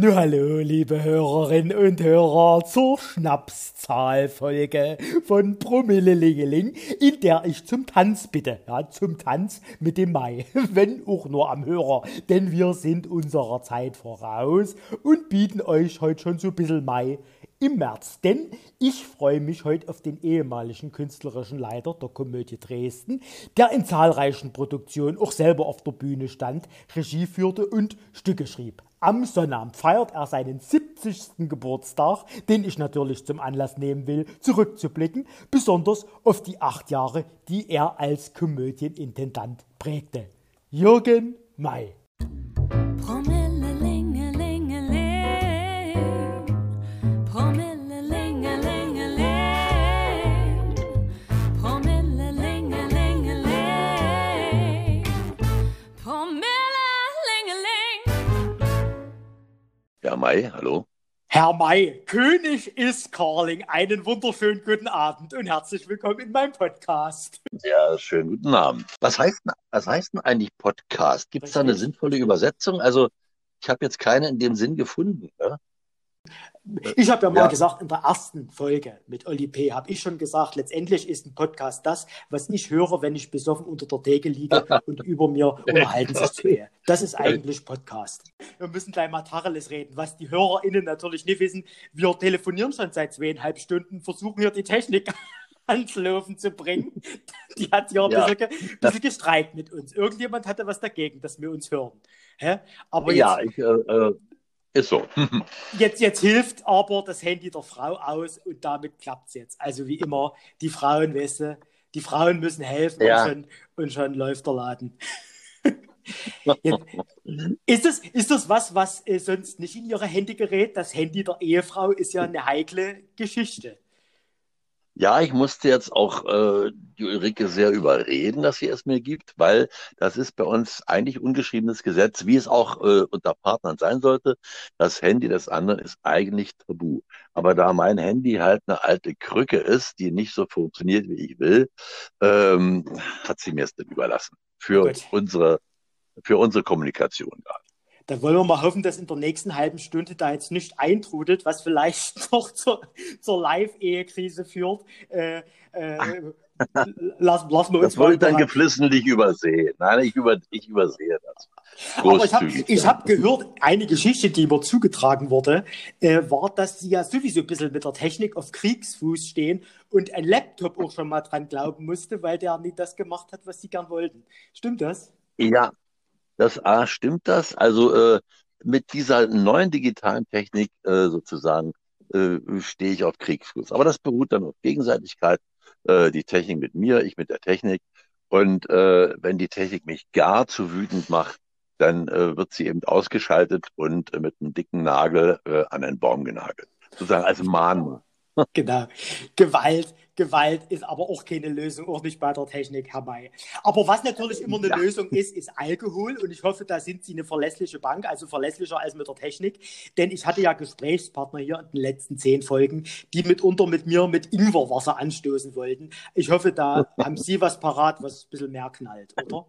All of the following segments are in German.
Nun hallo, liebe Hörerinnen und Hörer, zur Schnapszahlfolge von Promillelingeling, in der ich zum Tanz bitte, ja, zum Tanz mit dem Mai, wenn auch nur am Hörer, denn wir sind unserer Zeit voraus und bieten euch heute schon so ein bisschen Mai im März. Denn ich freue mich heute auf den ehemaligen künstlerischen Leiter der Komödie Dresden, der in zahlreichen Produktionen auch selber auf der Bühne stand, Regie führte und Stücke schrieb. Am Sonnabend feiert er seinen 70. Geburtstag, den ich natürlich zum Anlass nehmen will, zurückzublicken, besonders auf die acht Jahre, die er als Komödienintendant prägte. Jürgen May. Herr May, hallo. Herr May, König ist Carling. Einen wunderschönen guten Abend und herzlich willkommen in meinem Podcast. Ja, schönen guten Abend. Was heißt, was heißt denn eigentlich Podcast? Gibt es da eine sinnvolle Übersetzung? Also, ich habe jetzt keine in dem Sinn gefunden. Ne? Ich habe ja mal ja. gesagt, in der ersten Folge mit Oli P. habe ich schon gesagt, letztendlich ist ein Podcast das, was ich höre, wenn ich besoffen unter der Decke liege und über mir unterhalten sich zwei. Das ist eigentlich Podcast. Wir müssen gleich mal Tacheles reden, was die HörerInnen natürlich nicht wissen. Wir telefonieren schon seit zweieinhalb Stunden, versuchen hier die Technik ans Laufen zu bringen. Die hat hier ein ja. bisschen, bisschen gestreikt mit uns. Irgendjemand hatte was dagegen, dass wir uns hören. Hä? Aber jetzt, ja, ich, äh, äh ist so. jetzt, jetzt hilft aber das Handy der Frau aus und damit klappt es jetzt. Also wie immer, die Frauen, weißt du, die Frauen müssen helfen ja. und, schon, und schon läuft der Laden. Jetzt, ist, das, ist das was, was äh, sonst nicht in ihre Hände gerät? Das Handy der Ehefrau ist ja eine heikle Geschichte. Ja, ich musste jetzt auch äh, die Ulrike sehr überreden, dass sie es mir gibt, weil das ist bei uns eigentlich ungeschriebenes Gesetz, wie es auch äh, unter Partnern sein sollte. Das Handy des anderen ist eigentlich tabu. Aber da mein Handy halt eine alte Krücke ist, die nicht so funktioniert, wie ich will, ähm, hat sie mir es dann überlassen. Für Gut. unsere, für unsere Kommunikation gerade. Da wollen wir mal hoffen, dass in der nächsten halben Stunde da jetzt nicht eintrudelt, was vielleicht noch zur, zur Live-Ehekrise führt. Äh, äh, lass, lassen wir uns das wollte dann geflissentlich übersehen. Nein, ich, über, ich übersehe das. Aber ich habe hab gehört, eine Geschichte, die mir zugetragen wurde, äh, war, dass sie ja sowieso ein bisschen mit der Technik auf Kriegsfuß stehen und ein Laptop auch schon mal dran glauben musste, weil der nicht das gemacht hat, was sie gern wollten. Stimmt das? Ja, das A, stimmt das? Also äh, mit dieser neuen digitalen Technik äh, sozusagen äh, stehe ich auf Kriegsfuß. Aber das beruht dann auf Gegenseitigkeit. Äh, die Technik mit mir, ich mit der Technik. Und äh, wenn die Technik mich gar zu wütend macht, dann äh, wird sie eben ausgeschaltet und äh, mit einem dicken Nagel äh, an einen Baum genagelt. Sozusagen als Mahnmal. Genau. Gewalt, Gewalt ist aber auch keine Lösung, auch nicht bei der Technik herbei. Aber was natürlich immer eine ja. Lösung ist, ist Alkohol. Und ich hoffe, da sind Sie eine verlässliche Bank, also verlässlicher als mit der Technik. Denn ich hatte ja Gesprächspartner hier in den letzten zehn Folgen, die mitunter mit mir mit Ingwerwasser anstoßen wollten. Ich hoffe, da haben Sie was parat, was ein bisschen mehr knallt, oder?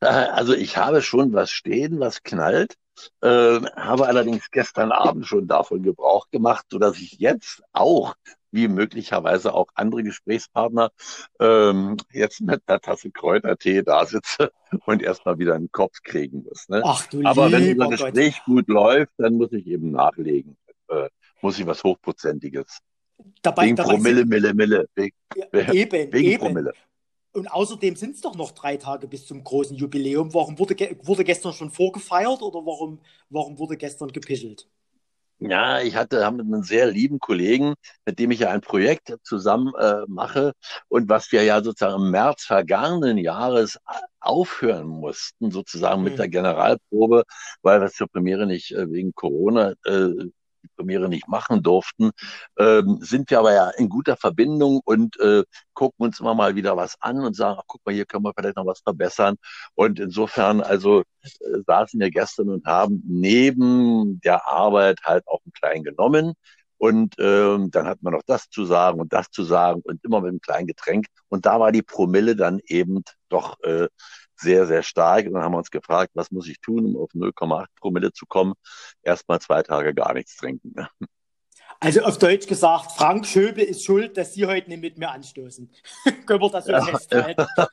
Also ich habe schon was stehen, was knallt. Äh, habe allerdings gestern Abend schon davon Gebrauch gemacht, sodass ich jetzt auch, wie möglicherweise auch andere Gesprächspartner, ähm, jetzt mit einer Tasse Kräutertee da sitze und erstmal wieder einen Kopf kriegen muss. Ne? Ach, du Aber wenn unser Gespräch Gott. gut läuft, dann muss ich eben nachlegen. Äh, muss ich was Hochprozentiges. Dabei, wegen dabei Promille, sind, Mille, Mille. Wegen, ja, eben, wegen eben. Promille. Und außerdem sind es doch noch drei Tage bis zum großen Jubiläum. Warum wurde, wurde gestern schon vorgefeiert oder warum, warum wurde gestern gepischelt? Ja, ich hatte haben einen sehr lieben Kollegen, mit dem ich ja ein Projekt zusammen äh, mache und was wir ja sozusagen im März vergangenen Jahres aufhören mussten, sozusagen mhm. mit der Generalprobe, weil wir zur Premiere nicht äh, wegen Corona äh, Premiere nicht machen durften, ähm, sind wir aber ja in guter Verbindung und äh, gucken uns immer mal wieder was an und sagen, ach, guck mal, hier können wir vielleicht noch was verbessern. Und insofern, also äh, saßen wir gestern und haben neben der Arbeit halt auch einen kleinen genommen. Und ähm, dann hat man noch das zu sagen und das zu sagen und immer mit einem kleinen Getränk. Und da war die Promille dann eben doch äh, sehr, sehr stark. Und dann haben wir uns gefragt, was muss ich tun, um auf 0,8 Promille zu kommen? Erstmal zwei Tage gar nichts trinken. Ne? Also auf Deutsch gesagt, Frank Schöbel ist schuld, dass Sie heute nicht mit mir anstoßen. Können wir das so ja, festhalten?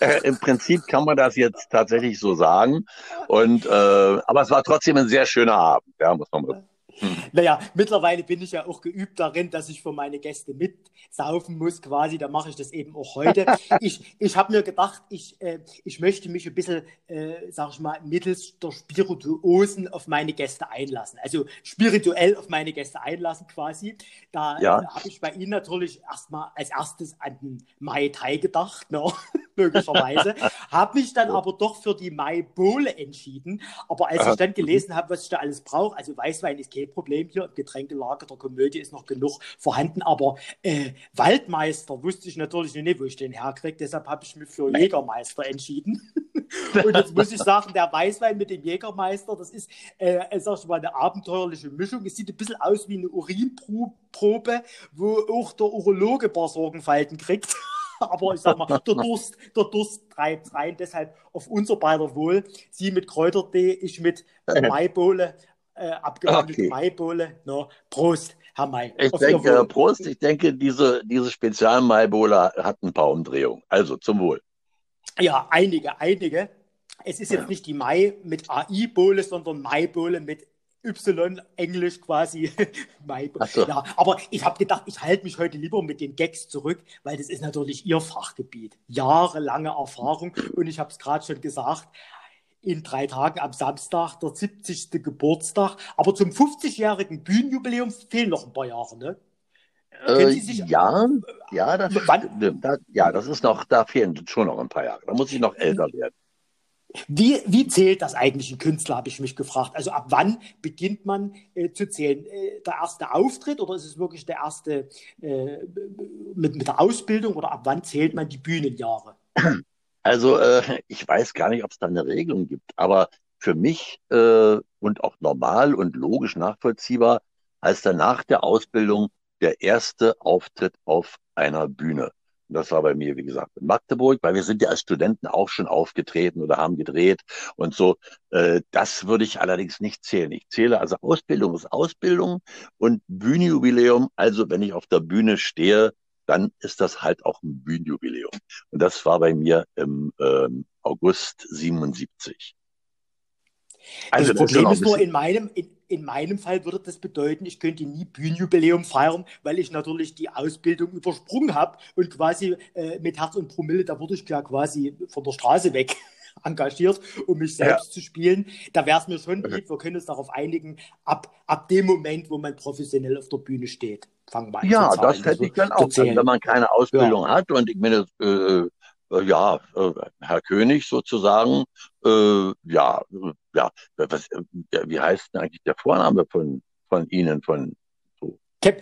Äh, Im Prinzip kann man das jetzt tatsächlich so sagen. Und, äh, aber es war trotzdem ein sehr schöner Abend, ja, muss man mal. Naja, mittlerweile bin ich ja auch geübt darin, dass ich für meine Gäste mitsaufen muss, quasi. Da mache ich das eben auch heute. ich ich habe mir gedacht, ich, äh, ich möchte mich ein bisschen, äh, sag ich mal, mittels der Spirituosen auf meine Gäste einlassen. Also spirituell auf meine Gäste einlassen, quasi. Da ja. äh, habe ich bei Ihnen natürlich erstmal als erstes an den Mai Tai gedacht, ne? möglicherweise. habe mich dann aber doch für die Mai Bohle entschieden. Aber als ich dann gelesen habe, was ich da alles brauche, also Weißwein ist kein Problem hier, im Getränkelager der Komödie ist noch genug vorhanden, aber äh, Waldmeister wusste ich natürlich nicht, wo ich den herkriege, deshalb habe ich mich für Jägermeister entschieden. Und jetzt muss ich sagen, der Weißwein mit dem Jägermeister, das ist, äh, sag ich mal, eine abenteuerliche Mischung. Es sieht ein bisschen aus wie eine Urinprobe, wo auch der Urologe ein paar Sorgenfalten kriegt. Aber ich sag mal, der Durst, der Durst treibt rein. Deshalb auf unser beider Wohl. Sie mit Kräutertee, ich mit äh, Maibohle äh, abgewandelte okay. Maibohle. No, Prost, Herr Mai. Ich denke, Prost, ich denke, diese, diese Spezial-Maibohle hat ein paar Umdrehungen. Also zum Wohl. Ja, einige, einige. Es ist jetzt ja. nicht die Mai mit AI-Bohle, sondern Maibohle mit Y, Englisch quasi. so. ja, aber ich habe gedacht, ich halte mich heute lieber mit den Gags zurück, weil das ist natürlich Ihr Fachgebiet. Jahrelange Erfahrung und ich habe es gerade schon gesagt, in drei Tagen am Samstag, der 70. Geburtstag. Aber zum 50-jährigen Bühnenjubiläum fehlen noch ein paar Jahre, ne? Äh, ja, ja, das, da, ja, das ist noch, da fehlen schon noch ein paar Jahre. Da muss ich noch älter werden. Wie, wie zählt das eigentlich ein Künstler, habe ich mich gefragt. Also ab wann beginnt man äh, zu zählen? Äh, der erste Auftritt oder ist es wirklich der erste äh, mit, mit der Ausbildung oder ab wann zählt man die Bühnenjahre? Also äh, ich weiß gar nicht, ob es da eine Regelung gibt, aber für mich äh, und auch normal und logisch nachvollziehbar heißt dann nach der Ausbildung der erste Auftritt auf einer Bühne. Und das war bei mir, wie gesagt, in Magdeburg, weil wir sind ja als Studenten auch schon aufgetreten oder haben gedreht und so. Äh, das würde ich allerdings nicht zählen. Ich zähle also Ausbildung ist Ausbildung und Bühnenjubiläum. Also wenn ich auf der Bühne stehe, dann ist das halt auch ein Bühnenjubiläum. Und das war bei mir im ähm, August 77. Also das Problem ist, ist nur in meinem, in, in meinem Fall würde das bedeuten, ich könnte nie Bühnenjubiläum feiern, weil ich natürlich die Ausbildung übersprungen habe und quasi äh, mit Herz und Promille, da wurde ich ja quasi von der Straße weg engagiert, um mich selbst ja. zu spielen. Da wäre es mir schon lieb, wir können uns darauf einigen, ab, ab dem Moment, wo man professionell auf der Bühne steht. Fangen wir an. Ja, das hätte also, ich dann auch. Also, wenn man keine Ausbildung ja. hat und ich meine, äh, äh ja, äh, Herr König sozusagen, äh, ja, ja, was, wie heißt denn eigentlich der Vorname von, von Ihnen, von so? Cap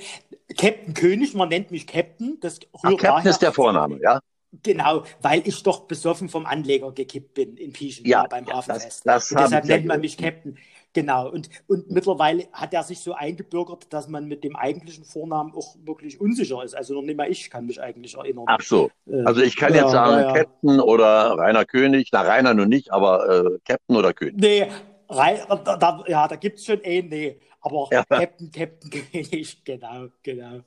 Captain König, man nennt mich Captain. Das rührt Ach, Captain ist der Vorname, ja? Genau, weil ich doch besoffen vom Anleger gekippt bin in Pieschen ja, beim ja, Hafenfest. Das, das deshalb nennt man mich Captain. Genau, und, und mittlerweile hat er sich so eingebürgert, dass man mit dem eigentlichen Vornamen auch wirklich unsicher ist. Also noch nicht mal ich kann mich eigentlich erinnern. Ach so, äh, also ich kann ja, jetzt sagen ja, Captain oder Rainer König, na Rainer nur nicht, aber äh, Captain oder König. Nee, Rein, da, da, ja, da gibt es schon eh, nee. Aber ja. Captain, Captain König, genau, genau.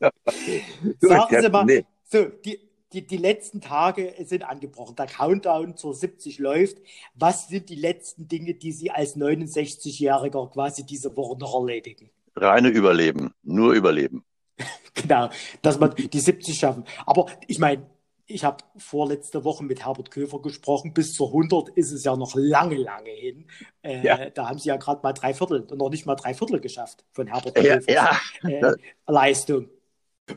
Sagen Sie mal, nee. so, die, die, die letzten Tage sind angebrochen. Der Countdown zur 70 läuft. Was sind die letzten Dinge, die Sie als 69-Jähriger quasi diese Woche noch erledigen? Reine Überleben, nur Überleben. genau, dass man die 70 schaffen. Aber ich meine, ich habe vorletzte Woche mit Herbert Köfer gesprochen. Bis zur 100 ist es ja noch lange, lange hin. Äh, ja. Da haben sie ja gerade mal drei Viertel, noch nicht mal drei Viertel geschafft von Herbert Köfers ja, ja. Äh, Leistung.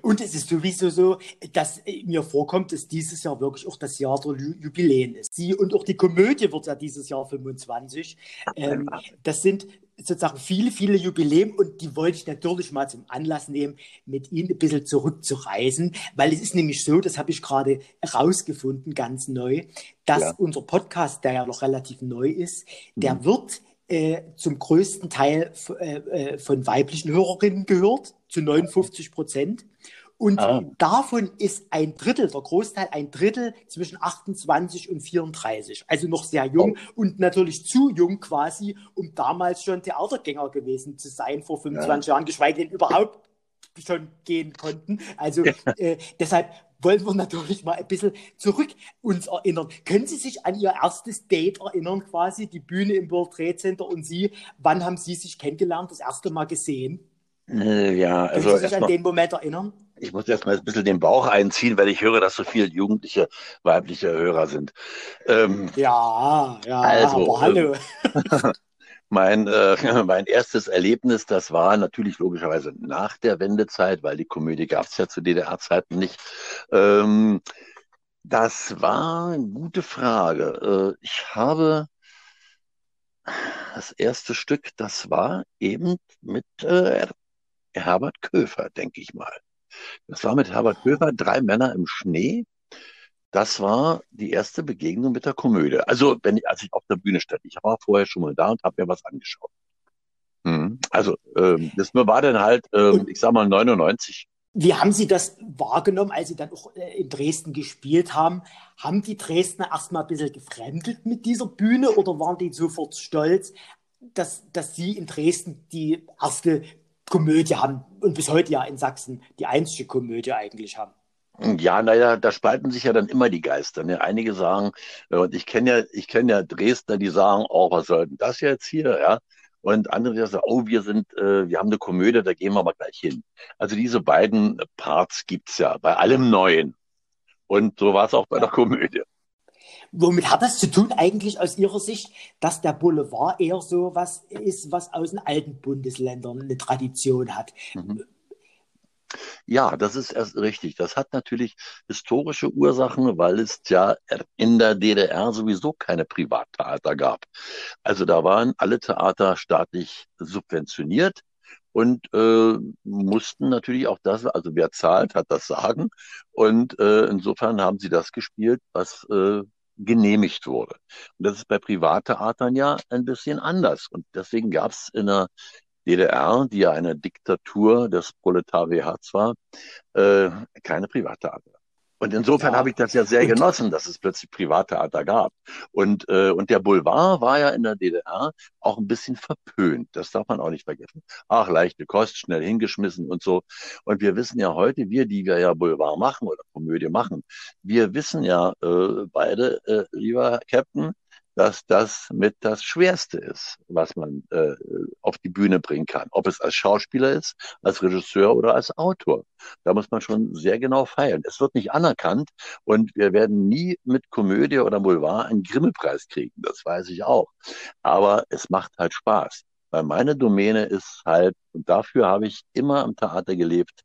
Und es ist sowieso so, dass mir vorkommt, dass dieses Jahr wirklich auch das Jahr der Jubiläen ist. Sie und auch die Komödie wird ja dieses Jahr 25. Ähm, das sind sozusagen viele, viele Jubiläen und die wollte ich natürlich mal zum Anlass nehmen, mit Ihnen ein bisschen zurückzureisen, weil es ist nämlich so, das habe ich gerade herausgefunden, ganz neu, dass ja. unser Podcast, der ja noch relativ neu ist, der mhm. wird äh, zum größten Teil äh, äh, von weiblichen Hörerinnen gehört, zu 59 Prozent. Und ah. davon ist ein Drittel, der Großteil, ein Drittel zwischen 28 und 34. Also noch sehr jung oh. und natürlich zu jung quasi, um damals schon Theatergänger gewesen zu sein vor 25 ja. Jahren, geschweige denn überhaupt schon gehen konnten. Also ja. äh, deshalb wollen wir natürlich mal ein bisschen zurück uns erinnern. Können Sie sich an Ihr erstes Date erinnern, quasi die Bühne im World Trade Center und Sie, wann haben Sie sich kennengelernt, das erste Mal gesehen? Äh, ja, also. Können Sie sich an den Moment erinnern? Ich muss erst mal ein bisschen den Bauch einziehen, weil ich höre, dass so viele jugendliche weibliche Hörer sind. Ähm, ja, ja, also, aber hallo. Ähm, mein, äh, mein erstes Erlebnis, das war natürlich logischerweise nach der Wendezeit, weil die Komödie gab es ja zu DDR-Zeiten nicht. Ähm, das war eine gute Frage. Äh, ich habe das erste Stück, das war eben mit äh, Herbert Köfer, denke ich mal. Das war mit Herbert Köfer, drei Männer im Schnee. Das war die erste Begegnung mit der Komödie. Also, wenn ich, als ich auf der Bühne stand, ich war vorher schon mal da und habe mir was angeschaut. Hm. Also, ähm, das war dann halt, ähm, ich sag mal, 99. Wie haben Sie das wahrgenommen, als Sie dann auch äh, in Dresden gespielt haben? Haben die Dresdner erstmal ein bisschen gefremdelt mit dieser Bühne oder waren die sofort stolz, dass, dass Sie in Dresden die erste Komödie haben und bis heute ja in Sachsen die einzige Komödie eigentlich haben. Ja, naja, da spalten sich ja dann immer die Geister. Ne? Einige sagen, äh, und ich kenne ja, ich kenne ja Dresdner, die sagen, oh, was soll denn das jetzt hier, ja? Und andere, die sagen, oh, wir sind, äh, wir haben eine Komödie, da gehen wir mal gleich hin. Also diese beiden Parts gibt's ja bei allem Neuen. Und so war es auch bei der Komödie. Womit hat das zu tun eigentlich aus Ihrer Sicht, dass der Boulevard eher so was ist, was aus den alten Bundesländern eine Tradition hat? Mhm. Ja, das ist erst richtig. Das hat natürlich historische Ursachen, weil es ja in der DDR sowieso keine Privattheater gab. Also da waren alle Theater staatlich subventioniert und äh, mussten natürlich auch das, also wer zahlt, hat das Sagen. Und äh, insofern haben sie das gespielt, was äh, genehmigt wurde. Und das ist bei Privattheatern ja ein bisschen anders. Und deswegen gab es in der DDR, die ja eine Diktatur des Proletariats war, äh, keine Privattheater. Und insofern ja. habe ich das ja sehr genossen, dass es plötzlich Privattheater gab. Und, äh, und der Boulevard war ja in der DDR auch ein bisschen verpönt. Das darf man auch nicht vergessen. Ach, leichte Kost, schnell hingeschmissen und so. Und wir wissen ja heute, wir, die wir ja Boulevard machen oder Komödie machen, wir wissen ja äh, beide, äh, lieber Captain, dass das mit das Schwerste ist, was man äh, auf die Bühne bringen kann. Ob es als Schauspieler ist, als Regisseur oder als Autor. Da muss man schon sehr genau feilen. Es wird nicht anerkannt und wir werden nie mit Komödie oder Boulevard einen Grimme-Preis kriegen. Das weiß ich auch. Aber es macht halt Spaß. Weil meine Domäne ist halt, und dafür habe ich immer am Theater gelebt,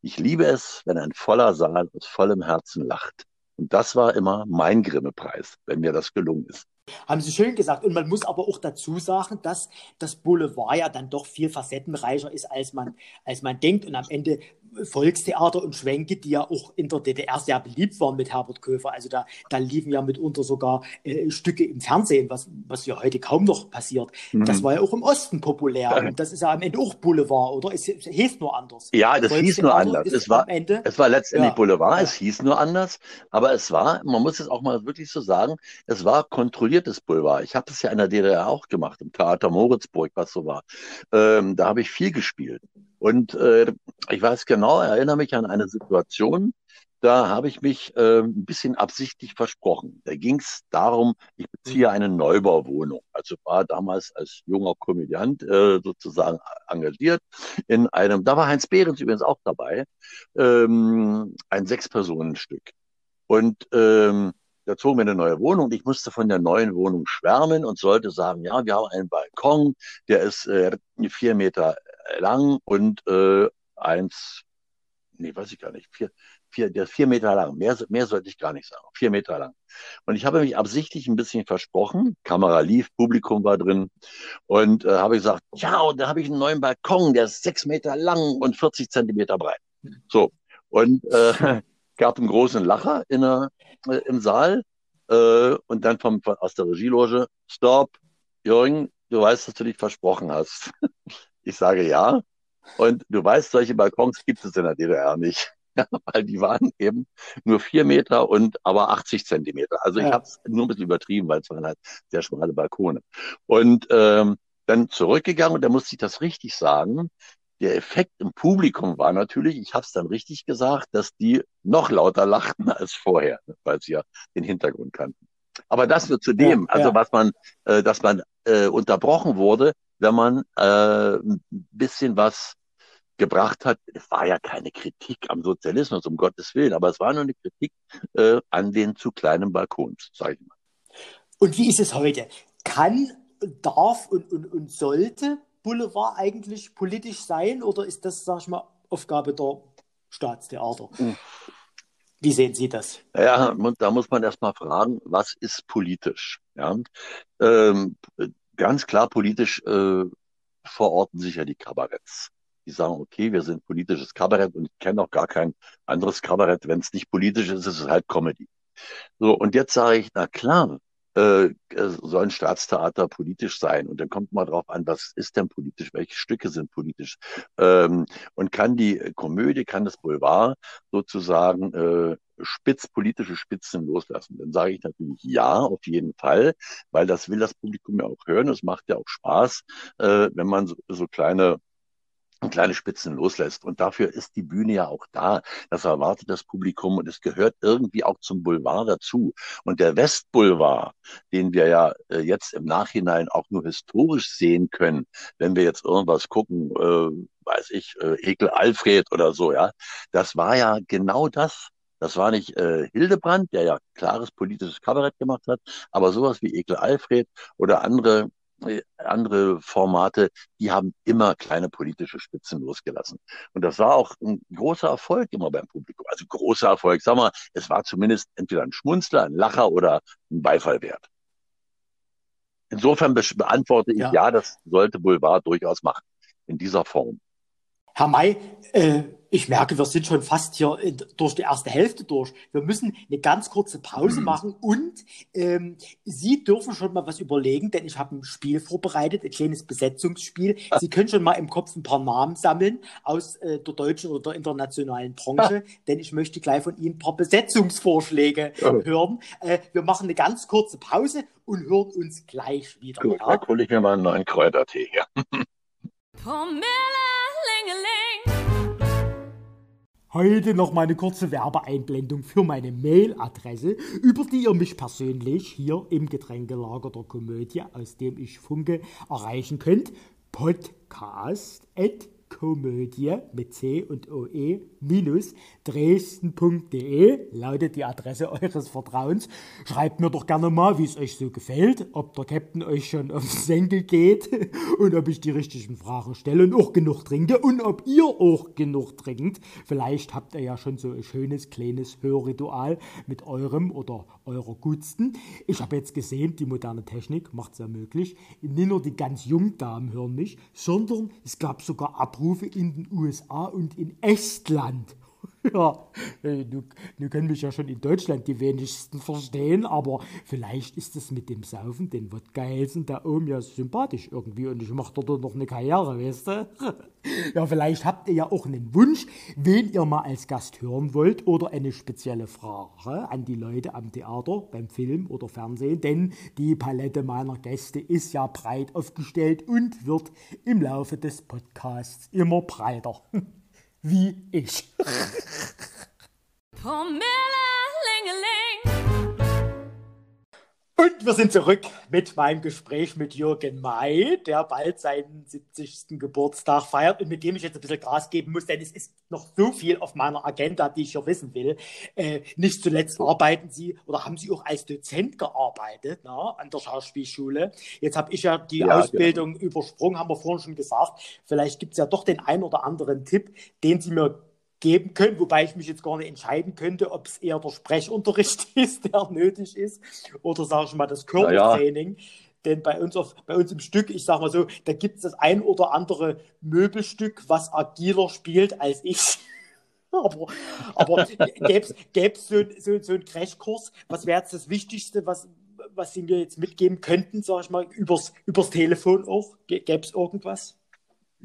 ich liebe es, wenn ein voller Saal aus vollem Herzen lacht. Und das war immer mein Grimme-Preis, wenn mir das gelungen ist. Haben Sie schön gesagt. Und man muss aber auch dazu sagen, dass das Boulevard ja dann doch viel facettenreicher ist, als man, als man denkt. Und am Ende Volkstheater und Schwänke, die ja auch in der DDR sehr beliebt waren mit Herbert Köfer. Also da, da liefen ja mitunter sogar äh, Stücke im Fernsehen, was, was ja heute kaum noch passiert. Mhm. Das war ja auch im Osten populär. Und das ist ja am Ende auch Boulevard, oder? Es, es hieß nur anders. Ja, das hieß nur anders. Es war, Ende, es war letztendlich ja, Boulevard, es hieß nur anders. Aber es war, man muss es auch mal wirklich so sagen, es war kontrolliertes Boulevard. Ich habe das ja in der DDR auch gemacht, im Theater Moritzburg, was so war. Ähm, da habe ich viel gespielt. Und äh, ich weiß genau, erinnere mich an eine Situation, da habe ich mich äh, ein bisschen absichtlich versprochen. Da ging es darum, ich beziehe eine Neubauwohnung. Also war damals als junger Komödiant äh, sozusagen engagiert in einem, da war Heinz Behrens übrigens auch dabei, ähm, ein Sechs-Personen-Stück. Und ähm, da zogen wir eine neue Wohnung und ich musste von der neuen Wohnung schwärmen und sollte sagen, ja, wir haben einen Balkon, der ist äh, vier Meter lang und äh, eins, nee, weiß ich gar nicht, vier, vier, der ist vier Meter lang. Mehr, mehr sollte ich gar nicht sagen. Vier Meter lang. Und ich habe mich absichtlich ein bisschen versprochen. Kamera lief, Publikum war drin. Und äh, habe gesagt, ja, und da habe ich einen neuen Balkon, der ist sechs Meter lang und 40 Zentimeter breit. So. Und äh, gab einen großen Lacher in der, äh, im Saal. Äh, und dann vom, von, aus der Regieloge, Stop, Jürgen, du weißt, dass du dich versprochen hast. Ich sage ja. Und du weißt, solche Balkons gibt es in der DDR nicht. weil die waren eben nur vier Meter und aber 80 Zentimeter. Also ich Ja. habe es nur ein bisschen übertrieben, weil es waren halt sehr schmale Balkone. Und ähm, dann zurückgegangen und da musste ich das richtig sagen. Der Effekt im Publikum war natürlich, ich habe es dann richtig gesagt, dass die noch lauter lachten als vorher, ne, weil sie ja den Hintergrund kannten. Aber das nur zu Ja, dem, also ja. was man, äh, dass man äh, unterbrochen wurde, wenn man äh, ein bisschen was gebracht hat. Es war ja keine Kritik am Sozialismus, um Gottes Willen, aber es war nur eine Kritik äh, an den zu kleinen Balkons, sage ich mal. Und wie ist es heute? Kann, darf und, und, und sollte Boulevard eigentlich politisch sein oder ist das, sag ich mal, Aufgabe der Staatstheater? Mhm. Wie sehen Sie das? Ja, da muss man erstmal fragen, was ist politisch? Ja, ähm, ganz klar politisch äh, verorten sich ja die Kabaretts. Die sagen, okay, wir sind politisches Kabarett und ich kenne auch gar kein anderes Kabarett. Wenn es nicht politisch ist, ist es halt Comedy. So, und jetzt sage ich, na klar, äh, soll ein Staatstheater politisch sein. Und dann kommt mal drauf an, was ist denn politisch, welche Stücke sind politisch. Ähm, und kann die Komödie, kann das Boulevard sozusagen äh, spitz, politische Spitzen loslassen? Dann sage ich natürlich ja, auf jeden Fall, weil das will das Publikum ja auch hören. Es macht ja auch Spaß, äh, wenn man so, so kleine kleine Spitzen loslässt. Und dafür ist die Bühne ja auch da. Das erwartet das Publikum und es gehört irgendwie auch zum Boulevard dazu. Und der Westboulevard, den wir ja äh, jetzt im Nachhinein auch nur historisch sehen können, wenn wir jetzt irgendwas gucken, äh, weiß ich, äh, Ekel Alfred oder so, ja, das war ja genau das. Das war nicht äh, Hildebrand, der ja klares politisches Kabarett gemacht hat, aber sowas wie Ekel Alfred oder andere andere Formate, die haben immer kleine politische Spitzen losgelassen. Und das war auch ein großer Erfolg immer beim Publikum. Also großer Erfolg. Sag mal, es war zumindest entweder ein Schmunzler, ein Lacher oder ein Beifall wert. Insofern be beantworte ich, Ja. ja, das sollte Boulevard durchaus machen. In dieser Form. Herr May, äh, ich merke, wir sind schon fast hier in, durch die erste Hälfte durch. Wir müssen eine ganz kurze Pause Mhm. machen und ähm, Sie dürfen schon mal was überlegen, denn ich habe ein Spiel vorbereitet, ein kleines Besetzungsspiel. Sie können schon mal im Kopf ein paar Namen sammeln aus äh, der deutschen oder der internationalen Branche, denn ich möchte gleich von Ihnen ein paar Besetzungsvorschläge Ja. hören. Äh, wir machen eine ganz kurze Pause und hören uns gleich wieder. Gut, ja? da hole ich mir mal einen neuen Kräutertee her. Promille-Lingeling. Heute noch mal eine kurze Werbeeinblendung für meine Mailadresse, über die ihr mich persönlich hier im Getränkelager der Komödie, aus dem ich funke, erreichen könnt. Podcast at Komödie mit C und OE dresden.de lautet die Adresse eures Vertrauens. Schreibt mir doch gerne mal, wie es euch so gefällt, ob der Captain euch schon auf den Senkel geht und ob ich die richtigen Fragen stelle und auch genug trinke und ob ihr auch genug trinkt. Vielleicht habt ihr ja schon so ein schönes kleines Hörritual mit eurem oder eurer Gutsten. Ich habe jetzt gesehen, die moderne Technik macht es ja möglich. Nicht nur die ganz jungen Damen hören mich, sondern es gab sogar Abrufe in den USA und in Estland. Ja, äh, du, du können mich ja schon in Deutschland die wenigsten verstehen, aber vielleicht ist es mit dem Saufen, den Wodka-Hälsen da oben ja sympathisch irgendwie und ich mache dort noch eine Karriere, weißt du? Ja, vielleicht habt ihr ja auch einen Wunsch, wen ihr mal als Gast hören wollt oder eine spezielle Frage an die Leute am Theater, beim Film oder Fernsehen, denn die Palette meiner Gäste ist ja breit aufgestellt und wird im Laufe des Podcasts immer breiter. Wie ich. Promille-Lingeling. Und wir sind zurück mit meinem Gespräch mit Jürgen May, der bald seinen 70. Geburtstag feiert und mit dem ich jetzt ein bisschen Gas geben muss, denn es ist noch so viel auf meiner Agenda, die ich hier wissen will. Äh, nicht zuletzt arbeiten Sie oder haben Sie auch als Dozent gearbeitet na, an der Schauspielschule. Jetzt habe ich ja die Ja, Ausbildung übersprungen, haben wir vorhin schon gesagt. Vielleicht gibt es ja doch den ein oder anderen Tipp, den Sie mir geben können, wobei ich mich jetzt gar nicht entscheiden könnte, ob es eher der Sprechunterricht ist, der nötig ist, oder sage ich mal das Körpertraining. Denn bei uns, auf, bei uns im Stück, ich sage mal so, da gibt es das ein oder andere Möbelstück, was agiler spielt als ich. aber aber gäbe es so, so, so einen Crashkurs, was wäre jetzt das Wichtigste, was, was Sie mir jetzt mitgeben könnten, sage ich mal, übers, übers Telefon auch? Gäbe es irgendwas?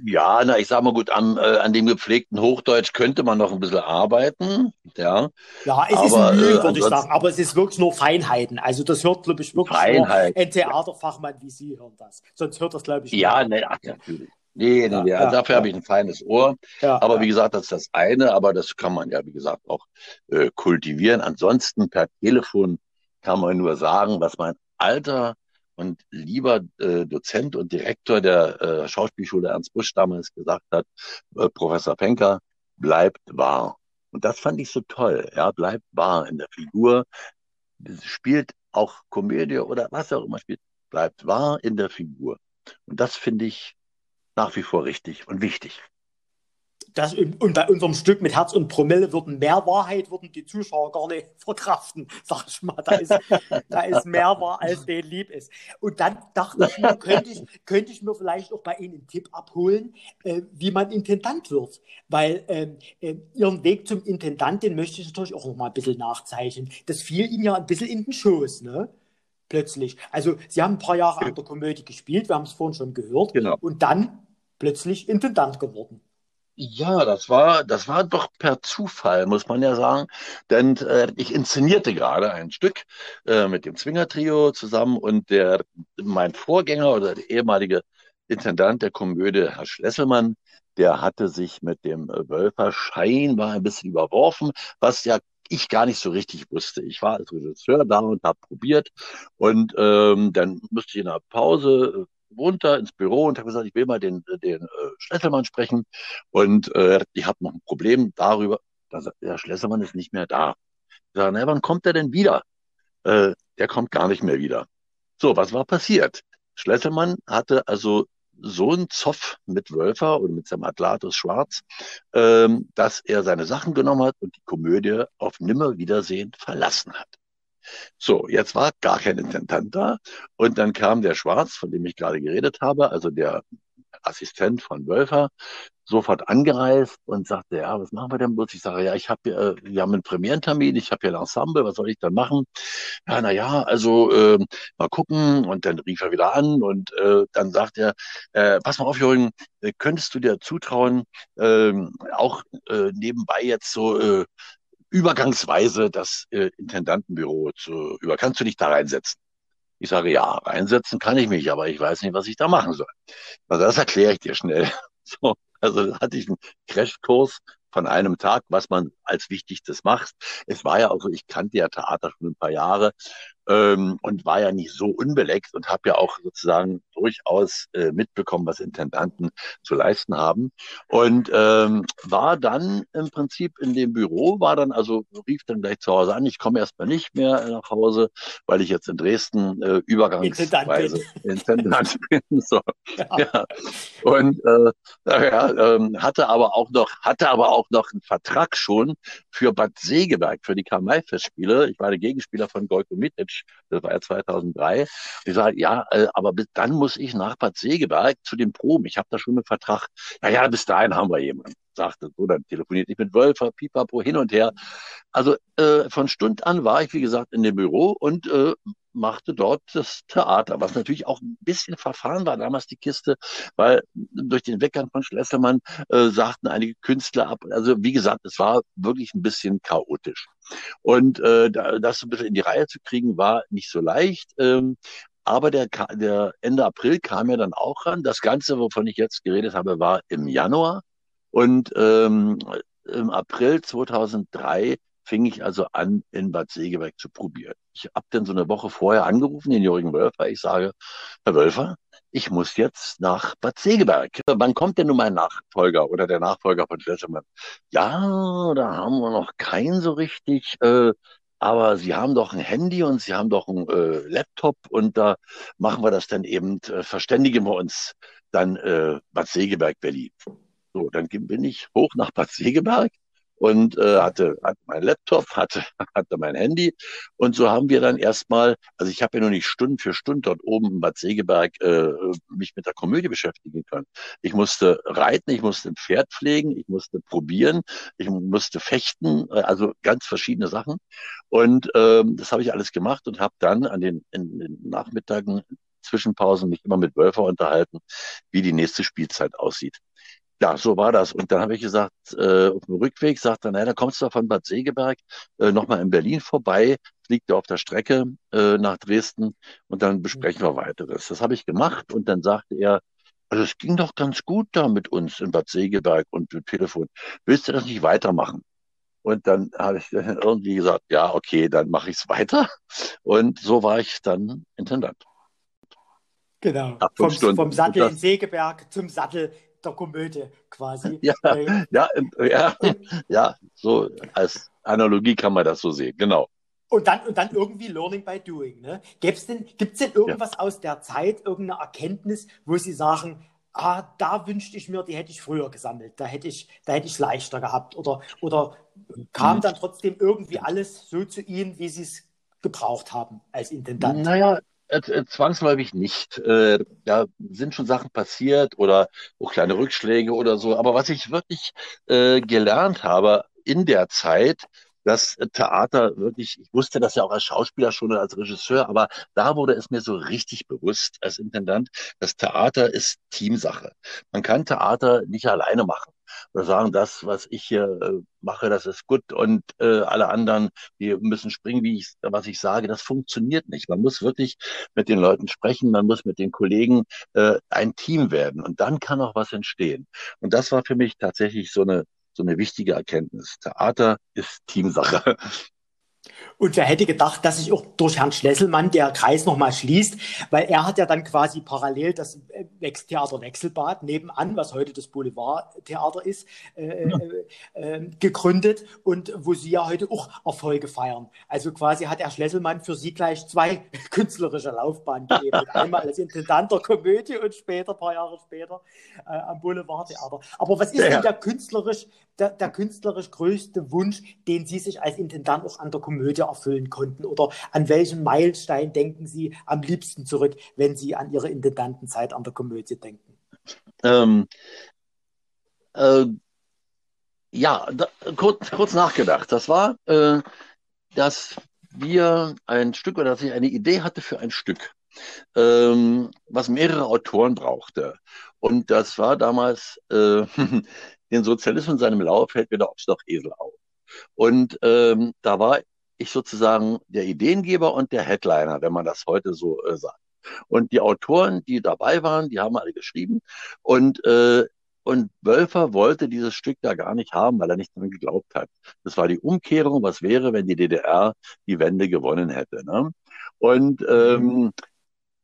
Ja, na, ich sag mal gut, am, äh, an dem gepflegten Hochdeutsch könnte man noch ein bisschen arbeiten, ja. Ja, es ist Aber Mühe, äh, würde ich sagen, aber es ist wirklich nur Feinheiten. Also das hört, glaube ich, wirklich nur Feinheit. ein Theaterfachmann wie Sie hören das. Sonst hört das, glaube ich, Ja, niemand. ne, ach, natürlich. Nee, nee, Ja, nee, ja, dafür ja, habe ich ein feines Ohr. ja, Aber wie gesagt, das ist das eine, aber das kann man ja, wie gesagt, auch äh, kultivieren. Ansonsten per Telefon kann man nur sagen, was mein alter und lieber äh, Dozent und Direktor der äh, Schauspielschule Ernst Busch damals gesagt hat, äh, Professor Penker, bleibt wahr. Und das fand ich so toll, ja, bleibt wahr in der Figur, spielt auch Komödie oder was auch immer spielt, bleibt wahr in der Figur. Und das finde ich nach wie vor richtig und wichtig. Das, und bei unserem Stück mit Herz und Promille würden mehr Wahrheit, würden die Zuschauer gar nicht verkraften, sag ich mal. Da ist, da ist mehr wahr, als denen lieb ist. Und dann dachte ich mir, könnte ich, könnte ich mir vielleicht auch bei Ihnen einen Tipp abholen, äh, wie man Intendant wird. Weil ähm, äh, Ihren Weg zum Intendant, den möchte ich natürlich auch noch mal ein bisschen nachzeichnen. Das fiel Ihnen ja ein bisschen in den Schoß, ne? Plötzlich. Also Sie haben ein paar Jahre an der Komödie gespielt, wir haben es vorhin schon gehört, Genau. und dann plötzlich Intendant geworden. Ja, das war, das war doch per Zufall, muss man ja sagen. Denn äh, ich inszenierte gerade ein Stück äh, mit dem Zwinger-Trio zusammen und der, mein Vorgänger oder der ehemalige Intendant der Komödie, Herr Schlesselmann, der hatte sich mit dem Wölfer scheinbar ein bisschen überworfen, was ja ich gar nicht so richtig wusste. Ich war als Regisseur da und habe probiert und ähm, dann musste ich in der Pause runter ins Büro und habe gesagt, ich will mal den, den äh, Schlesselmann sprechen und äh, ich habe noch ein Problem darüber, dass der Schlesselmann ist nicht mehr da. Ich sage, na, wann kommt er denn wieder? Äh, der kommt gar nicht mehr wieder. So, was war passiert? Schlesselmann hatte also so einen Zoff mit Wölfer und mit seinem Atlatus Schwarz, ähm, dass er seine Sachen genommen hat und die Komödie auf Nimmerwiedersehen verlassen hat. So, jetzt war gar kein Intendant da und dann kam der Schwarz, von dem ich gerade geredet habe, also der Assistent von Wölfer, sofort angereist und sagte, ja, was machen wir denn bloß? Ich sage, ja, ich habe, äh, wir haben einen Premierentermin, ich habe hier ein Ensemble, was soll ich dann machen? Ja, na ja, also äh, mal gucken. Und dann rief er wieder an und äh, dann sagt er, äh, pass mal auf, Jürgen, äh, könntest du dir zutrauen, äh, auch äh, nebenbei jetzt so äh, übergangsweise das äh, Intendantenbüro zu über, kannst du dich da reinsetzen? Ich sage, ja, reinsetzen kann ich mich, aber ich weiß nicht, was ich da machen soll. Also das erkläre ich dir schnell. So, also hatte ich einen Crashkurs von einem Tag, was man als Wichtigstes macht. Es war ja auch so, ich kannte ja Theater schon ein paar Jahre ähm, und war ja nicht so unbeleckt und habe ja auch sozusagen durchaus äh, mitbekommen, was Intendanten zu leisten haben. Und ähm, war dann im Prinzip in dem Büro, war dann also, rief dann gleich zu Hause an, ich komme erstmal nicht mehr nach Hause, weil ich jetzt in Dresden äh, übergangsweise Intendant bin. So. Ja. Ja. Und äh, ja, ähm, hatte aber auch noch, hatte aber auch noch einen Vertrag schon für Bad Segeberg, für die Karl-May-Festspiele. Ich war der Gegenspieler von Gojko Mitic, das war ja 2003. Ich sage, ja, äh, aber bis dann muss ich nach Bad Segeberg zu den Proben. Ich habe da schon einen Vertrag. Ja, ja, bis dahin haben wir jemanden. Sagte so, dann telefoniert ich mit Wölfer, Pipapo, hin und her. Also äh, von Stund an war ich, wie gesagt, in dem Büro und äh, machte dort das Theater, was natürlich auch ein bisschen verfahren war damals die Kiste, weil durch den Weggang von Schlesselmann äh, sagten einige Künstler ab. Also wie gesagt, es war wirklich ein bisschen chaotisch. Und äh, da, das ein bisschen in die Reihe zu kriegen, war nicht so leicht. Ähm, aber der, der Ende April kam ja dann auch ran. Das Ganze, wovon ich jetzt geredet habe, war im Januar. Und ähm, im April 2003 fing ich also an, in Bad Segeberg zu probieren. Ich habe dann so eine Woche vorher angerufen, den Jürgen Wölfer. Ich sage, Herr Wölfer, ich muss jetzt nach Bad Segeberg. Wann kommt denn nun mein Nachfolger oder der Nachfolger von Schlesselmann? Ja, da haben wir noch keinen so richtig. Äh, aber Sie haben doch ein Handy und Sie haben doch einen äh, Laptop und da machen wir das dann eben, äh, verständigen wir uns dann äh, Bad Segeberg, Berlin. So, dann bin ich hoch nach Bad Segeberg und äh, hatte, hatte mein Laptop, hatte, hatte mein Handy und so haben wir dann erstmal, also ich habe ja noch nicht Stunden für Stunden dort oben in Bad Segeberg äh, mich mit der Komödie beschäftigen können. Ich musste reiten, ich musste ein Pferd pflegen, ich musste probieren, ich musste fechten, äh, also ganz verschiedene Sachen. Und ähm, das habe ich alles gemacht und habe dann an den, in den Nachmittagen Zwischenpausen mich immer mit Wölfer unterhalten, wie die nächste Spielzeit aussieht. Ja, so war das. Und dann habe ich gesagt, äh, auf dem Rückweg sagt er, naja, dann kommst du von Bad Segeberg äh, nochmal in Berlin vorbei, fliegt er auf der Strecke äh, nach Dresden und dann besprechen wir weiteres. Das habe ich gemacht und dann sagte er, also es ging doch ganz gut da mit uns in Bad Segeberg und mit Telefon. Willst du das nicht weitermachen? Und dann habe ich irgendwie gesagt, ja, okay, dann mache ich es weiter. Und so war ich dann Intendant. Genau, vom, vom, Sattel in Segeberg zum Sattel der Komödie quasi. Ja, äh, ja, ja, ja, so als Analogie kann man das so sehen, genau. Und dann, und dann irgendwie Learning by Doing. Ne? Gibt's denn, gibt's denn irgendwas ja. aus der Zeit, irgendeine Erkenntnis, wo Sie sagen, ah, da wünschte ich mir, die hätte ich früher gesammelt, da hätte ich, da hätte ich leichter gehabt. Oder, oder kam mhm. dann trotzdem irgendwie alles so zu Ihnen, wie Sie es gebraucht haben als Intendant? Naja, zwangsläufig nicht. Äh, da sind schon Sachen passiert oder auch kleine Rückschläge oder so. Aber was ich wirklich äh, gelernt habe in der Zeit, das Theater wirklich, ich wusste das ja auch als Schauspieler schon oder als Regisseur, aber da wurde es mir so richtig bewusst als Intendant, das Theater ist Teamsache. Man kann Theater nicht alleine machen oder sagen, das, was ich hier äh, mache, das ist gut und äh, alle anderen, die müssen springen, wie ich, was ich sage, das funktioniert nicht. Man muss wirklich mit den Leuten sprechen, man muss mit den Kollegen äh, ein Team werden und dann kann auch was entstehen. Und das war für mich tatsächlich so eine so eine wichtige Erkenntnis. Theater ist Teamsache. Und wer hätte gedacht, dass sich auch durch Herrn Schlesselmann der Kreis nochmal schließt, weil er hat ja dann quasi parallel das Theater Wechselbad nebenan, was heute das Boulevardtheater ist, äh, äh, äh, gegründet und wo sie ja heute auch Erfolge feiern. Also quasi hat Herr Schlesselmann für sie gleich zwei künstlerische Laufbahnen gegeben. Einmal als Intendant der Komödie und später, ein paar Jahre später, äh, am Boulevardtheater. Aber was ist ja. denn der künstlerisch, der, der künstlerisch größte Wunsch, den Sie sich als Intendant auch an der Komödie erfüllen konnten? Oder an welchen Meilenstein denken Sie am liebsten zurück, wenn Sie an Ihre Intendantenzeit an der Komödie denken? Ähm, äh, ja, da, kurz, kurz, nachgedacht. Das war, äh, dass wir ein Stück oder dass ich eine Idee hatte für ein Stück, ähm, was mehrere Autoren brauchte. Und das war damals äh, den Sozialismus in seinem Lauf fällt mir der Ochs doch Esel auf. Und ähm, da war ich sozusagen der Ideengeber und der Headliner, wenn man das heute so äh, sagt. Und die Autoren, die dabei waren, die haben alle geschrieben. Und, äh, und Wölfer wollte dieses Stück da gar nicht haben, weil er nicht daran geglaubt hat. Das war die Umkehrung, was wäre, wenn die DDR die Wende gewonnen hätte. Ne? Und ähm,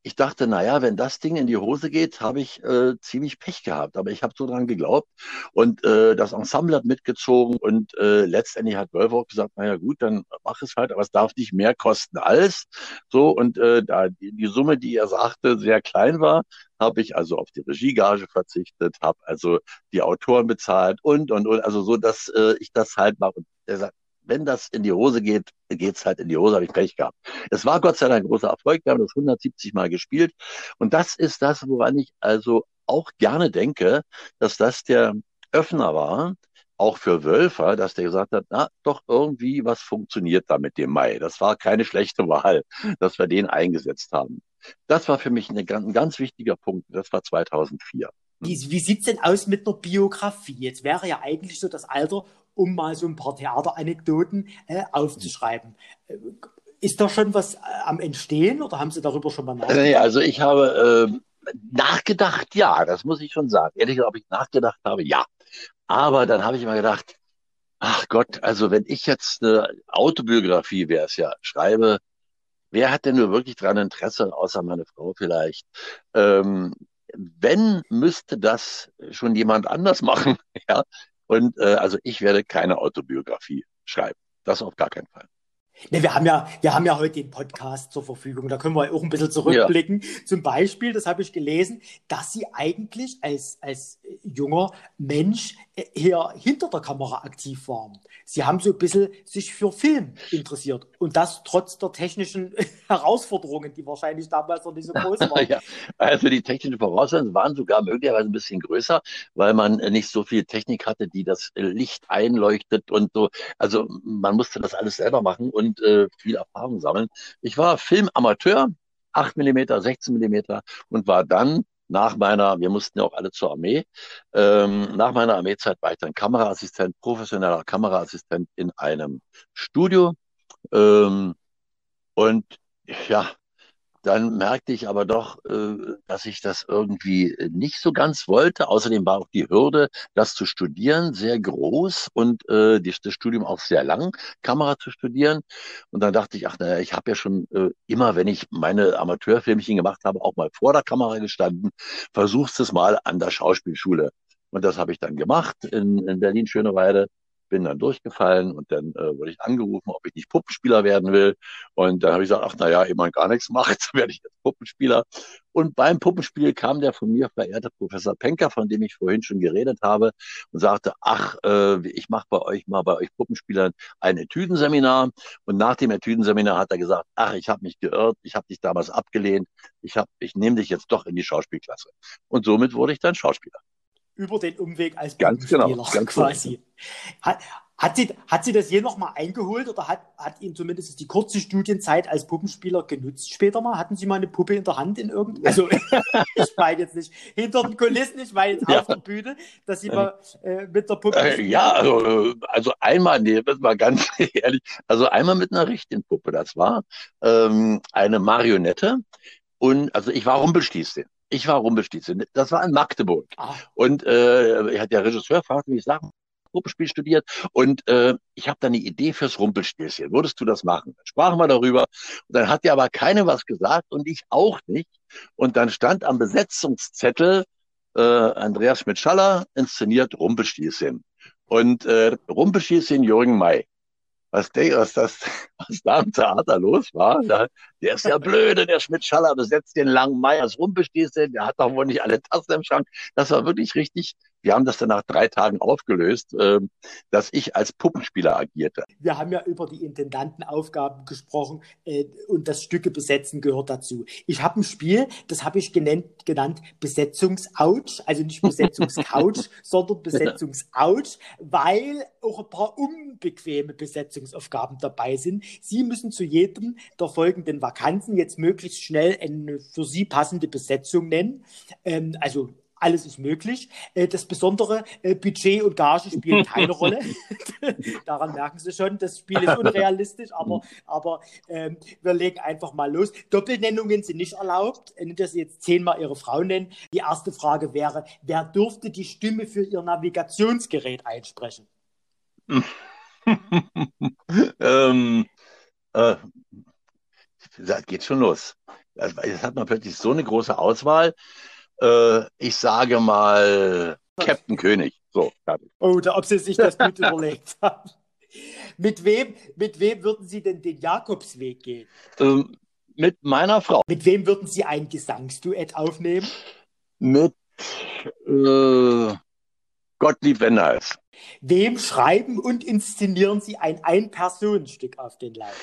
ich dachte, naja, wenn das Ding in die Hose geht, habe ich äh, ziemlich Pech gehabt. Aber ich habe so dran geglaubt und äh, das Ensemble hat mitgezogen und äh, letztendlich hat Wolf auch gesagt, naja gut, dann mach es halt, aber es darf nicht mehr kosten als so. Und äh, da die, die Summe, die er sagte, sehr klein war, habe ich also auf die Regiegage verzichtet, habe also die Autoren bezahlt und und und, also so, dass äh, ich das halt mache. Und er sagt, wenn das in die Hose geht, geht's halt in die Hose, habe ich Pech gehabt. Es war Gott sei Dank ein großer Erfolg, wir haben das 170 Mal gespielt und das ist das, woran ich also auch gerne denke, dass das der Öffner war, auch für Wölfer, dass der gesagt hat, na, doch irgendwie was funktioniert da mit dem Mai. Das war keine schlechte Wahl, dass wir den eingesetzt haben. Das war für mich ein ganz wichtiger Punkt. Das war 2004. Wie, wie sieht's denn aus mit einer Biografie? Jetzt wäre ja eigentlich so das Alter, um mal so ein paar Theateranekdoten äh, aufzuschreiben. Äh, ist da schon was äh, am Entstehen oder haben Sie darüber schon mal nachgedacht? Also ich habe äh, nachgedacht, ja, das muss ich schon sagen. Ehrlich gesagt, ob ich nachgedacht habe, ja. Aber dann habe ich immer gedacht, ach Gott, also wenn ich jetzt eine Autobiografie wäre es ja, schreibe, wer hat denn nur wirklich daran Interesse, außer meine Frau vielleicht? Ähm, wenn, müsste das schon jemand anders machen. Ja, und äh, also ich werde keine Autobiografie schreiben. Das auf gar keinen Fall. Ne, wir haben ja, wir haben ja heute den Podcast zur Verfügung. Da können wir auch ein bisschen zurückblicken. Ja. Zum Beispiel, das habe ich gelesen, dass Sie eigentlich als, als junger Mensch hier hinter der Kamera aktiv waren. Sie haben so ein bisschen sich für Film interessiert. Und das trotz der technischen Herausforderungen, die wahrscheinlich damals noch nicht so groß waren. ja, also die technischen Voraussetzungen waren sogar möglicherweise ein bisschen größer, weil man nicht so viel Technik hatte, die das Licht einleuchtet und so. Also man musste das alles selber machen und äh, viel Erfahrung sammeln. Ich war Filmamateur, 8 Millimeter, 16 Millimeter und war dann nach meiner, wir mussten ja auch alle zur Armee, ähm, nach meiner Armeezeit war ich dann Kameraassistent, professioneller Kameraassistent in einem Studio. Ähm, und ja, dann merkte ich aber doch, äh, dass ich das irgendwie nicht so ganz wollte. Außerdem war auch die Hürde, das zu studieren, sehr groß und äh, das Studium auch sehr lang, Kamera zu studieren. Und dann dachte ich, ach naja, ich habe ja schon äh, immer, wenn ich meine Amateurfilmchen gemacht habe, auch mal vor der Kamera gestanden. Versuchst es mal an der Schauspielschule. Und das habe ich dann gemacht in, in Berlin-Schöneweide bin dann durchgefallen und dann äh, wurde ich angerufen, ob ich nicht Puppenspieler werden will. Und dann habe ich gesagt, ach naja, ehe man gar nichts macht, werde ich jetzt Puppenspieler. Und beim Puppenspiel kam der von mir verehrte Professor Penker, von dem ich vorhin schon geredet habe, und sagte, ach, äh, ich mache bei euch mal bei euch Puppenspielern ein Etüdenseminar. Und nach dem Etüdenseminar hat er gesagt, ach, ich habe mich geirrt, ich habe dich damals abgelehnt, ich, hab, ich nehme dich jetzt doch in die Schauspielklasse. Und somit wurde ich dann Schauspieler über den Umweg als ganz genau, ganz quasi. Genau. Hat, hat, sie, hat sie das je noch mal eingeholt oder hat, hat Ihnen zumindest die kurze Studienzeit als Puppenspieler genutzt später mal? Hatten Sie mal eine Puppe in der Hand in irgendeinem? Also ich meine jetzt nicht hinter den Kulissen, ich meine jetzt ja. auf der Bühne, dass Sie mal äh, mit der Puppe. Äh, ja, also, also einmal, nee, das war ganz ehrlich, also einmal mit einer richtigen Puppe. Das war ähm, eine Marionette. Und also ich war Rumpelstilzchen. Ich war Rumpelstilzchen. Das war in Magdeburg. Ah. Und äh, der Regisseur fragte mich, sag, Puppenspiel studiert und äh, ich habe da eine Idee fürs Rumpelstilzchen. Würdest du das machen? Dann sprachen wir darüber und dann hat dir aber keine was gesagt und ich auch nicht. Und dann stand am Besetzungszettel äh, Andreas Schmidt-Schaller inszeniert Rumpelstilzchen. Und äh, Rumpelstilzchen Jürgen May was, was, das, was da im Theater los war. Da, der ist ja blöde, der Schmidt-Schaller besetzt den langen Meyers Rumpelstilzchen, der hat doch wohl nicht alle Tassen im Schrank. Das war wirklich richtig wir haben das dann nach drei Tagen aufgelöst, äh, dass ich als Puppenspieler agierte. Wir haben ja über die Intendantenaufgaben gesprochen äh, und das Stücke besetzen gehört dazu. Ich habe ein Spiel, das habe ich genannt, genannt Besetzungsouch, also nicht Besetzungscouch, sondern Besetzungsouch, weil auch ein paar unbequeme Besetzungsaufgaben dabei sind. Sie müssen zu jedem der folgenden Vakanzen jetzt möglichst schnell eine für Sie passende Besetzung nennen. Ähm, also alles ist möglich. Äh, das besondere äh, Budget und Gage spielen keine Rolle. Daran merken Sie schon, das Spiel ist unrealistisch, aber, aber ähm, wir legen einfach mal los. Doppelnennungen sind nicht erlaubt, äh, nicht, dass Sie jetzt zehnmal Ihre Frau nennen. Die erste Frage wäre, wer dürfte die Stimme für Ihr Navigationsgerät einsprechen? ähm, äh, das geht schon los. Jetzt hat man plötzlich so eine große Auswahl äh, ich sage mal, Captain König. So, fertig. Oh, da, ob Sie sich das gut überlegt haben. Mit wem, mit wem würden Sie denn den Jakobsweg gehen? Ähm, mit meiner Frau. Mit wem würden Sie ein Gesangsduett aufnehmen? Mit äh, Gottlieb Wenders. Wem schreiben und inszenieren Sie ein Ein-Personen-Stück auf den Leib?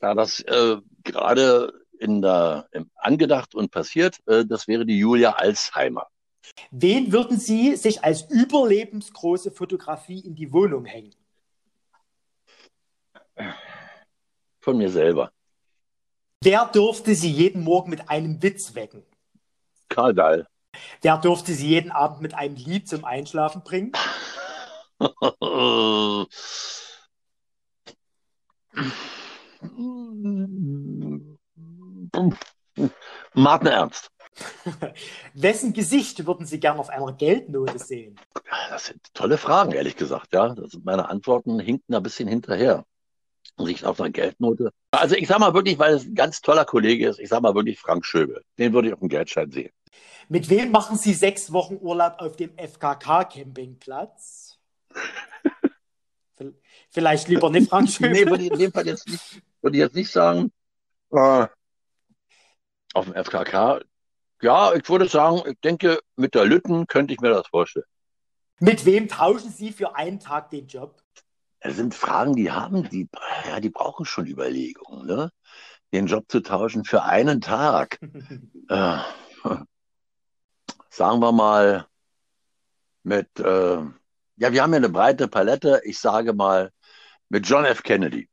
Ja, das äh, gerade in der, angedacht und passiert. Äh, das wäre die Julia Alzheimer. Wen würden Sie sich als überlebensgroße Fotografie in die Wohnung hängen? Von mir selber. Wer durfte Sie jeden Morgen mit einem Witz wecken? Karl Dahl. Wer durfte Sie jeden Abend mit einem Lied zum Einschlafen bringen? Martin Ernst. Wessen Gesicht würden Sie gern auf einer Geldnote sehen? Das sind tolle Fragen, ehrlich gesagt. Ja, das sind meine Antworten hinken ein bisschen hinterher. Gesicht auf einer Geldnote. Also ich sage mal wirklich, weil es ein ganz toller Kollege ist, ich sage mal wirklich Frank Schöbel. Den würde ich auf dem Geldschein sehen. Mit wem machen Sie sechs Wochen Urlaub auf dem FKK-Campingplatz? Vielleicht lieber nicht Frank Schöbel. nee, würde ich in dem Fall jetzt nicht, würde ich jetzt nicht sagen. Äh, auf dem FKK, ja, ich würde sagen, ich denke, mit der Lütten könnte ich mir das vorstellen. Mit wem tauschen Sie für einen Tag den Job? Das sind Fragen, die haben, die, ja, die brauchen schon Überlegungen, ne? Den Job zu tauschen für einen Tag. äh, sagen wir mal mit, äh, ja, wir haben ja eine breite Palette. Ich sage mal mit John F. Kennedy.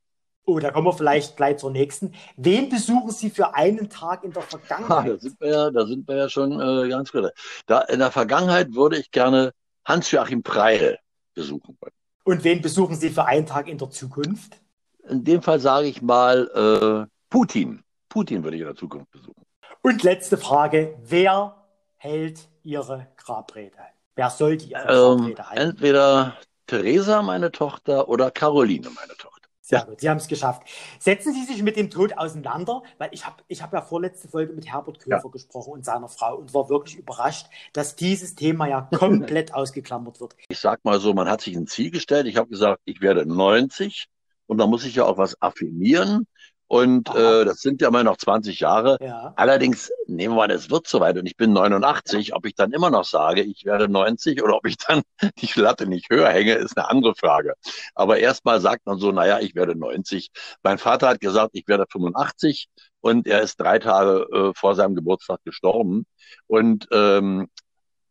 Oh, da kommen wir vielleicht gleich zur nächsten. Wen besuchen Sie für einen Tag in der Vergangenheit? da sind wir ja, da sind wir ja schon äh, ganz gut. Da, in der Vergangenheit würde ich gerne Hans-Joachim Preil besuchen wollen. Und wen besuchen Sie für einen Tag in der Zukunft? In dem Fall sage ich mal äh, Putin. Putin würde ich in der Zukunft besuchen. Und letzte Frage. Wer hält Ihre Grabrede? Wer soll die Ähm, Grabrede halten? entweder Theresa, meine Tochter, oder Caroline, meine Tochter. Sehr gut, Sie haben es geschafft. Setzen Sie sich mit dem Tod auseinander, weil ich habe ich hab ja vorletzte Folge mit Herbert Köfer gesprochen und seiner Frau und war wirklich überrascht, dass dieses Thema ja komplett ausgeklammert wird. Ich sag mal so, man hat sich ein Ziel gestellt. Ich habe gesagt, ich werde 90 und da muss ich ja auch was affirmieren. Und äh, das sind ja mal noch 20 Jahre. Ja. Allerdings nehmen wir an, es wird soweit und ich bin 89. Ob ich dann immer noch sage, ich werde 90 oder ob ich dann die Latte nicht höher hänge, ist eine andere Frage. Aber erstmal sagt man so, naja, ich werde 90. Mein Vater hat gesagt, ich werde 85 und er ist drei Tage äh, vor seinem Geburtstag gestorben. Und ähm,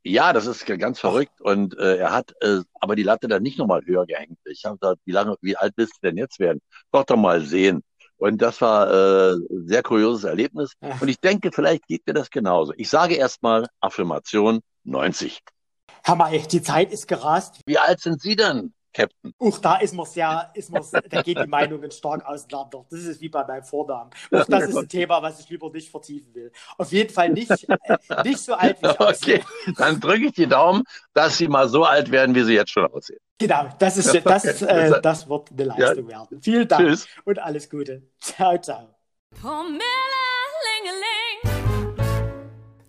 ja, das ist ganz verrückt. Und äh, er hat äh, aber die Latte dann nicht nochmal höher gehängt. Ich habe gesagt, wie lange, wie alt bist du denn jetzt werden? Doch doch mal sehen. Und das war äh, ein sehr kurioses Erlebnis. Und ich denke, vielleicht geht mir das genauso. Ich sage erstmal Affirmation 90. Herr May, die Zeit ist gerast. Wie alt sind Sie denn, Captain? Auch da ist man sehr, ist man, da geht die Meinungen stark auseinander. Das ist wie bei meinem Vornamen. Auch das ist ein Thema, was ich lieber nicht vertiefen will. Auf jeden Fall nicht, äh, nicht so alt wie ich aussehe. Okay, dann drücke ich die Daumen, dass Sie mal so alt werden, wie Sie jetzt schon aussehen. Genau, das ist, das, äh, das wird eine Leistung werden. Vielen Dank Tschüss. und alles Gute. Ciao, ciao. Promille.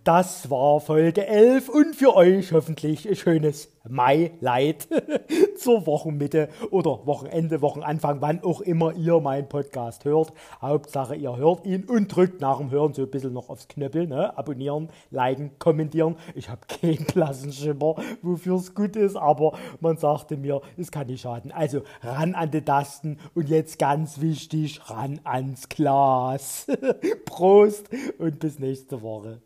Das war Folge 11 und für euch hoffentlich ein schönes Mai-Light zur Wochenmitte oder Wochenende, Wochenanfang, wann auch immer ihr meinen Podcast hört. Hauptsache ihr hört ihn und drückt nach dem Hören so ein bisschen noch aufs Knöppel, ne? Abonnieren, liken, kommentieren. Ich habe keinen Klassenschimmer, wofür es gut ist, aber man sagte mir, es kann nicht schaden. Also ran an die Tasten und jetzt ganz wichtig, ran ans Glas. Prost und bis nächste Woche.